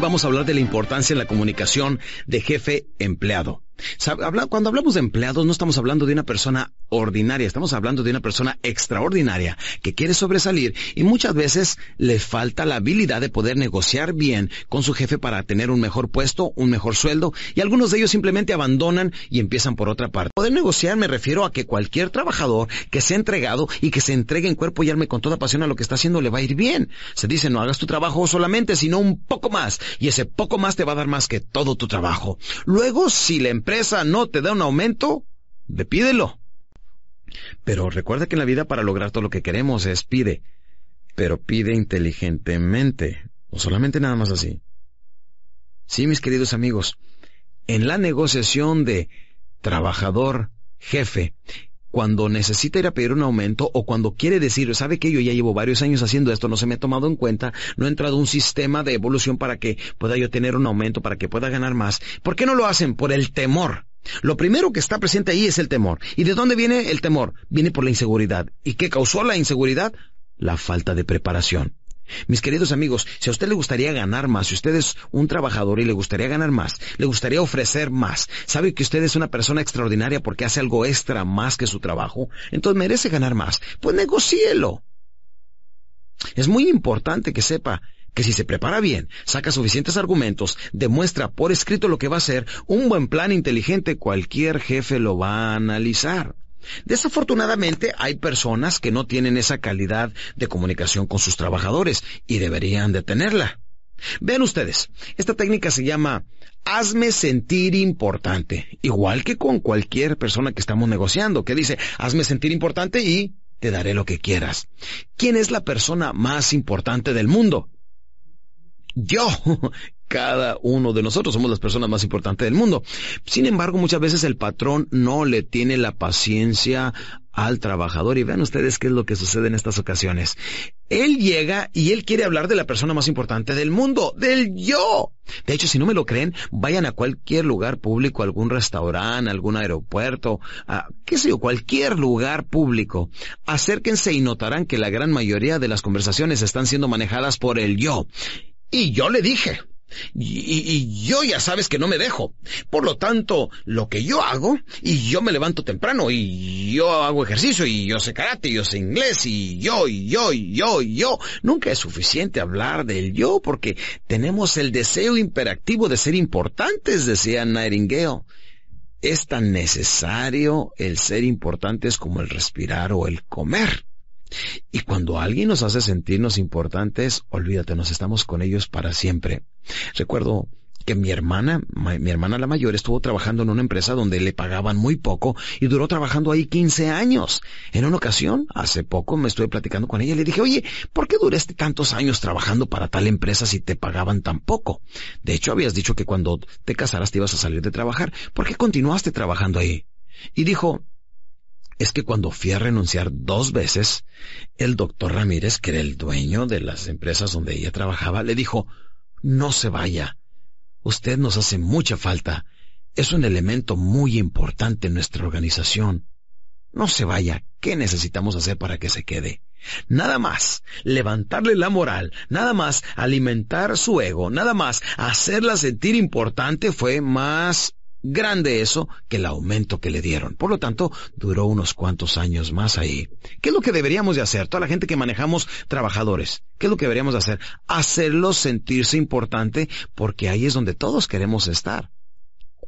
vamos a hablar de la importancia en la comunicación de jefe-empleado. Cuando hablamos de empleados no estamos hablando de una persona ordinaria, estamos hablando de una persona extraordinaria que quiere sobresalir y muchas veces le falta la habilidad de poder negociar bien con su jefe para tener un mejor puesto, un mejor sueldo y algunos de ellos simplemente abandonan y empiezan por otra parte. Poder negociar me refiero a que cualquier trabajador que sea entregado y que se entregue en cuerpo y alma con toda pasión a lo que está haciendo le va a ir bien. Se dice no hagas tu trabajo solamente, sino un poco más y ese poco más te va a dar más que todo tu trabajo. Luego, si la empresa no te da un aumento, pídelo. Pero recuerda que en la vida para lograr todo lo que queremos es pide, pero pide inteligentemente, o solamente nada más así. Sí, mis queridos amigos, en la negociación de trabajador jefe, cuando necesita ir a pedir un aumento o cuando quiere decir, sabe que yo ya llevo varios años haciendo esto, no se me ha tomado en cuenta, no ha entrado un sistema de evolución para que pueda yo tener un aumento, para que pueda ganar más. ¿Por qué no lo hacen? Por el temor. Lo primero que está presente ahí es el temor. ¿Y de dónde viene el temor? Viene por la inseguridad. ¿Y qué causó la inseguridad? La falta de preparación. Mis queridos amigos, si a usted le gustaría ganar más, si usted es un trabajador y le gustaría ganar más, le gustaría ofrecer más, sabe que usted es una persona extraordinaria porque hace algo extra más que su trabajo, entonces merece ganar más, pues negocielo. Es muy importante que sepa que si se prepara bien, saca suficientes argumentos, demuestra por escrito lo que va a hacer, un buen plan inteligente, cualquier jefe lo va a analizar. Desafortunadamente hay personas que no tienen esa calidad de comunicación con sus trabajadores y deberían de tenerla. Vean ustedes, esta técnica se llama hazme sentir importante, igual que con cualquier persona que estamos negociando, que dice hazme sentir importante y te daré lo que quieras. ¿Quién es la persona más importante del mundo? yo. Cada uno de nosotros somos las personas más importantes del mundo. Sin embargo, muchas veces el patrón no le tiene la paciencia al trabajador y vean ustedes qué es lo que sucede en estas ocasiones. Él llega y él quiere hablar de la persona más importante del mundo, del yo. De hecho, si no me lo creen, vayan a cualquier lugar público, algún restaurante, algún aeropuerto, a, qué sé yo, cualquier lugar público. Acérquense y notarán que la gran mayoría de las conversaciones están siendo manejadas por el yo. Y yo le dije, y, yo ya sabes que no me dejo. Por lo tanto, lo que yo hago, y yo me levanto temprano, y yo hago ejercicio, y yo sé karate, y yo sé inglés, y yo, y yo, y yo, y yo. Nunca es suficiente hablar del yo, porque tenemos el deseo imperativo de ser importantes, decía Nightingale. Es tan necesario el ser importantes como el respirar o el comer. Y cuando alguien nos hace sentirnos importantes, olvídate, nos estamos con ellos para siempre. Recuerdo que mi hermana, mi hermana la mayor, estuvo trabajando en una empresa donde le pagaban muy poco y duró trabajando ahí 15 años. En una ocasión, hace poco, me estuve platicando con ella y le dije, oye, ¿por qué duraste tantos años trabajando para tal empresa si te pagaban tan poco? De hecho, habías dicho que cuando te casaras te ibas a salir de trabajar. ¿Por qué continuaste trabajando ahí? Y dijo, es que cuando fui a renunciar dos veces, el doctor Ramírez, que era el dueño de las empresas donde ella trabajaba, le dijo, no se vaya. Usted nos hace mucha falta. Es un elemento muy importante en nuestra organización. No se vaya. ¿Qué necesitamos hacer para que se quede? Nada más levantarle la moral, nada más alimentar su ego, nada más hacerla sentir importante fue más grande eso que el aumento que le dieron. Por lo tanto, duró unos cuantos años más ahí. ¿Qué es lo que deberíamos de hacer? Toda la gente que manejamos trabajadores, ¿qué es lo que deberíamos de hacer? Hacerlos sentirse importante porque ahí es donde todos queremos estar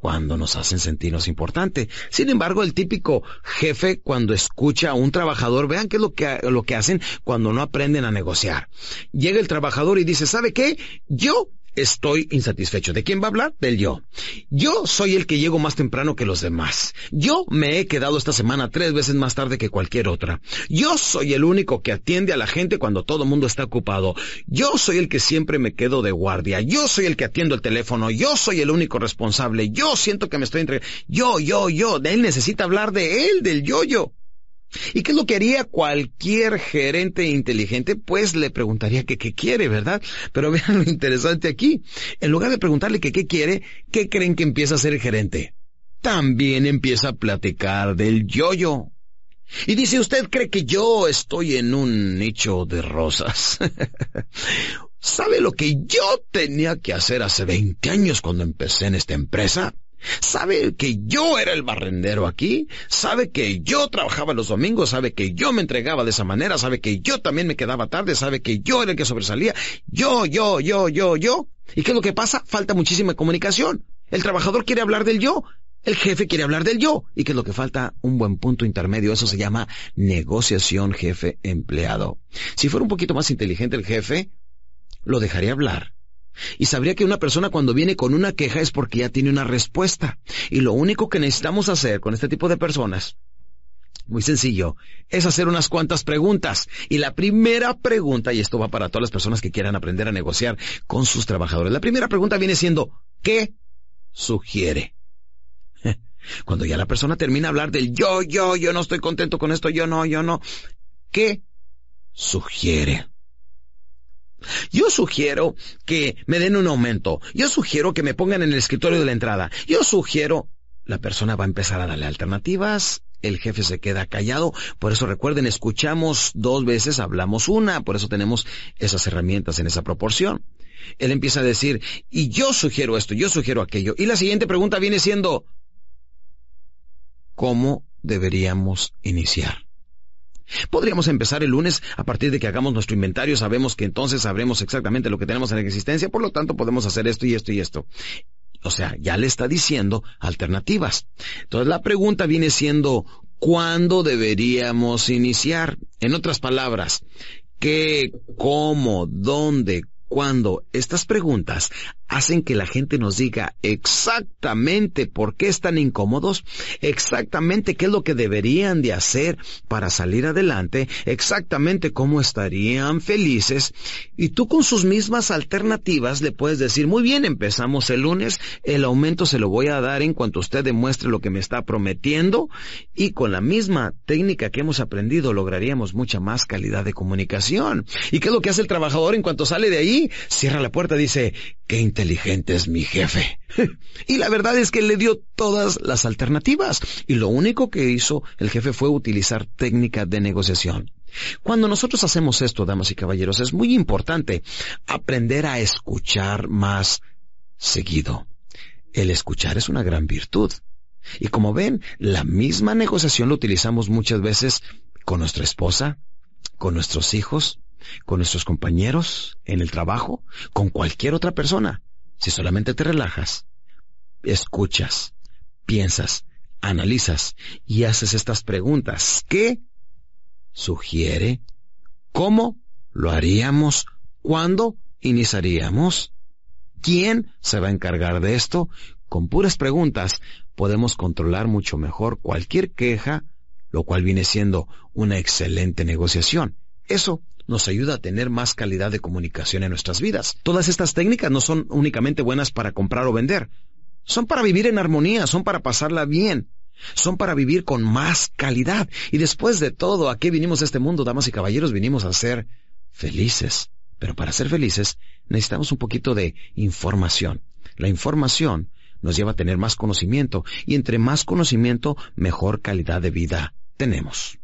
cuando nos hacen sentirnos importante. Sin embargo, el típico jefe cuando escucha a un trabajador, vean qué es lo que, lo que hacen cuando no aprenden a negociar. Llega el trabajador y dice, ¿sabe qué? Yo estoy insatisfecho. ¿De quién va a hablar? Del yo. Yo soy el que llego más temprano que los demás. Yo me he quedado esta semana tres veces más tarde que cualquier otra. Yo soy el único que atiende a la gente cuando todo el mundo está ocupado. Yo soy el que siempre me quedo de guardia. Yo soy el que atiendo el teléfono. Yo soy el único responsable. Yo siento que me estoy entregando. Yo, yo, yo. Él necesita hablar de él, del yo-yo. ¿Y qué es lo que haría cualquier gerente inteligente? Pues le preguntaría que qué quiere, ¿verdad? Pero vean lo interesante aquí. En lugar de preguntarle que qué quiere, ¿qué creen que empieza a hacer el gerente? También empieza a platicar del yo-yo. Y dice, ¿usted cree que yo estoy en un nicho de rosas? ¿Sabe lo que yo tenía que hacer hace 20 años cuando empecé en esta empresa? ¿Sabe que yo era el barrendero aquí? ¿Sabe que yo trabajaba los domingos? ¿Sabe que yo me entregaba de esa manera? ¿Sabe que yo también me quedaba tarde? ¿Sabe que yo era el que sobresalía? Yo, yo, yo, yo, yo. ¿Y qué es lo que pasa? Falta muchísima comunicación. El trabajador quiere hablar del yo. El jefe quiere hablar del yo. ¿Y qué es lo que falta? Un buen punto intermedio. Eso se llama negociación jefe-empleado. Si fuera un poquito más inteligente el jefe, lo dejaría hablar y sabría que una persona cuando viene con una queja es porque ya tiene una respuesta. Y lo único que necesitamos hacer con este tipo de personas, muy sencillo, es hacer unas cuantas preguntas. Y la primera pregunta, y esto va para todas las personas que quieran aprender a negociar con sus trabajadores, la primera pregunta viene siendo, ¿qué sugiere? Cuando ya la persona termina de hablar del yo, yo, yo no estoy contento con esto, yo no, yo no, ¿qué sugiere? Yo sugiero que me den un aumento. Yo sugiero que me pongan en el escritorio de la entrada. Yo sugiero... La persona va a empezar a darle alternativas. El jefe se queda callado. Por eso recuerden, escuchamos dos veces, hablamos una. Por eso tenemos esas herramientas en esa proporción. Él empieza a decir, y yo sugiero esto, yo sugiero aquello. Y la siguiente pregunta viene siendo, ¿cómo deberíamos iniciar? Podríamos empezar el lunes a partir de que hagamos nuestro inventario, sabemos que entonces sabremos exactamente lo que tenemos en existencia, por lo tanto podemos hacer esto y esto y esto. O sea, ya le está diciendo alternativas. Entonces la pregunta viene siendo, ¿cuándo deberíamos iniciar? En otras palabras, ¿qué, cómo, dónde, cuándo? Estas preguntas hacen que la gente nos diga exactamente por qué están incómodos, exactamente qué es lo que deberían de hacer para salir adelante, exactamente cómo estarían felices, y tú con sus mismas alternativas le puedes decir, muy bien, empezamos el lunes, el aumento se lo voy a dar en cuanto usted demuestre lo que me está prometiendo, y con la misma técnica que hemos aprendido lograríamos mucha más calidad de comunicación. ¿Y qué es lo que hace el trabajador en cuanto sale de ahí? Cierra la puerta, dice, qué inteligente es mi jefe. y la verdad es que le dio todas las alternativas. Y lo único que hizo el jefe fue utilizar técnica de negociación. Cuando nosotros hacemos esto, damas y caballeros, es muy importante aprender a escuchar más seguido. El escuchar es una gran virtud. Y como ven, la misma negociación lo utilizamos muchas veces con nuestra esposa, con nuestros hijos, con nuestros compañeros, en el trabajo, con cualquier otra persona. Si solamente te relajas, escuchas, piensas, analizas y haces estas preguntas. ¿Qué sugiere? ¿Cómo lo haríamos? ¿Cuándo iniciaríamos? ¿Quién se va a encargar de esto? Con puras preguntas podemos controlar mucho mejor cualquier queja, lo cual viene siendo una excelente negociación. Eso nos ayuda a tener más calidad de comunicación en nuestras vidas. Todas estas técnicas no son únicamente buenas para comprar o vender. Son para vivir en armonía, son para pasarla bien. Son para vivir con más calidad. Y después de todo, ¿a qué vinimos a este mundo, damas y caballeros? Vinimos a ser felices. Pero para ser felices necesitamos un poquito de información. La información nos lleva a tener más conocimiento y entre más conocimiento, mejor calidad de vida tenemos.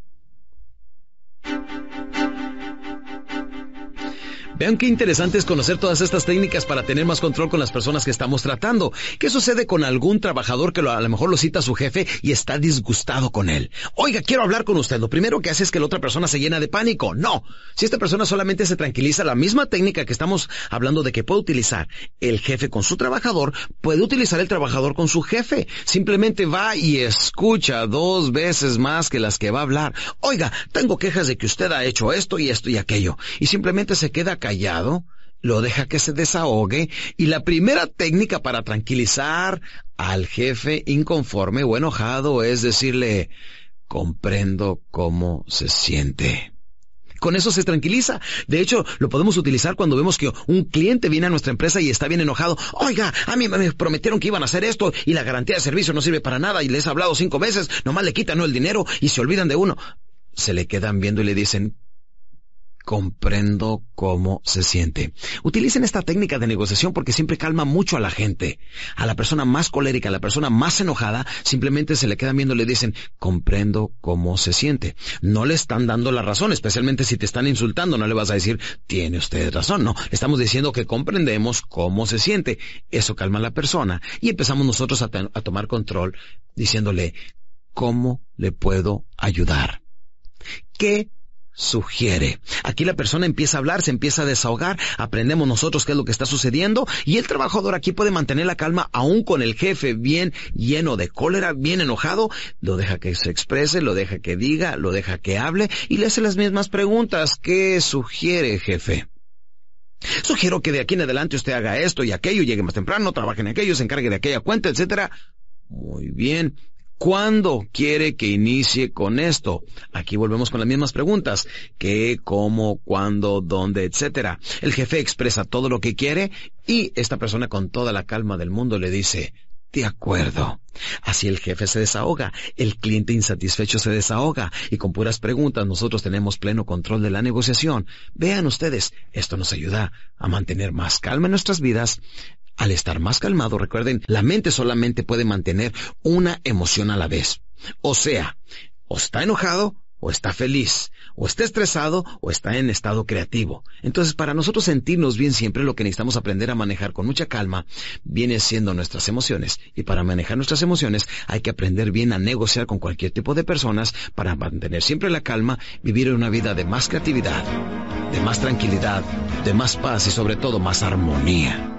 Vean qué interesante es conocer todas estas técnicas para tener más control con las personas que estamos tratando. ¿Qué sucede con algún trabajador que a lo mejor lo cita a su jefe y está disgustado con él? Oiga, quiero hablar con usted. Lo primero que hace es que la otra persona se llena de pánico. No. Si esta persona solamente se tranquiliza, la misma técnica que estamos hablando de que puede utilizar el jefe con su trabajador, puede utilizar el trabajador con su jefe. Simplemente va y escucha dos veces más que las que va a hablar. Oiga, tengo quejas de que usted ha hecho esto y esto y aquello. Y simplemente se queda callado, lo deja que se desahogue y la primera técnica para tranquilizar al jefe inconforme o enojado es decirle, comprendo cómo se siente. Con eso se tranquiliza. De hecho, lo podemos utilizar cuando vemos que un cliente viene a nuestra empresa y está bien enojado. Oiga, a mí me prometieron que iban a hacer esto y la garantía de servicio no sirve para nada y les he hablado cinco veces, nomás le quitan el dinero y se olvidan de uno. Se le quedan viendo y le dicen, comprendo cómo se siente. Utilicen esta técnica de negociación porque siempre calma mucho a la gente. A la persona más colérica, a la persona más enojada, simplemente se le quedan viendo y le dicen, comprendo cómo se siente. No le están dando la razón, especialmente si te están insultando, no le vas a decir, tiene usted razón, no. Estamos diciendo que comprendemos cómo se siente. Eso calma a la persona y empezamos nosotros a, a tomar control diciéndole, ¿cómo le puedo ayudar? ¿Qué sugiere. Aquí la persona empieza a hablar, se empieza a desahogar, aprendemos nosotros qué es lo que está sucediendo y el trabajador aquí puede mantener la calma aún con el jefe bien lleno de cólera, bien enojado, lo deja que se exprese, lo deja que diga, lo deja que hable y le hace las mismas preguntas. ¿Qué sugiere, jefe? Sugiero que de aquí en adelante usted haga esto y aquello, llegue más temprano, trabaje en aquello, se encargue de aquella cuenta, etcétera. Muy bien. ¿Cuándo quiere que inicie con esto? Aquí volvemos con las mismas preguntas. ¿Qué, cómo, cuándo, dónde, etcétera? El jefe expresa todo lo que quiere y esta persona con toda la calma del mundo le dice, de acuerdo. Así el jefe se desahoga, el cliente insatisfecho se desahoga y con puras preguntas nosotros tenemos pleno control de la negociación. Vean ustedes, esto nos ayuda a mantener más calma en nuestras vidas, al estar más calmado, recuerden, la mente solamente puede mantener una emoción a la vez. O sea, o está enojado o está feliz, o está estresado o está en estado creativo. Entonces, para nosotros sentirnos bien siempre lo que necesitamos aprender a manejar con mucha calma viene siendo nuestras emociones. Y para manejar nuestras emociones hay que aprender bien a negociar con cualquier tipo de personas para mantener siempre la calma, vivir una vida de más creatividad, de más tranquilidad, de más paz y sobre todo más armonía.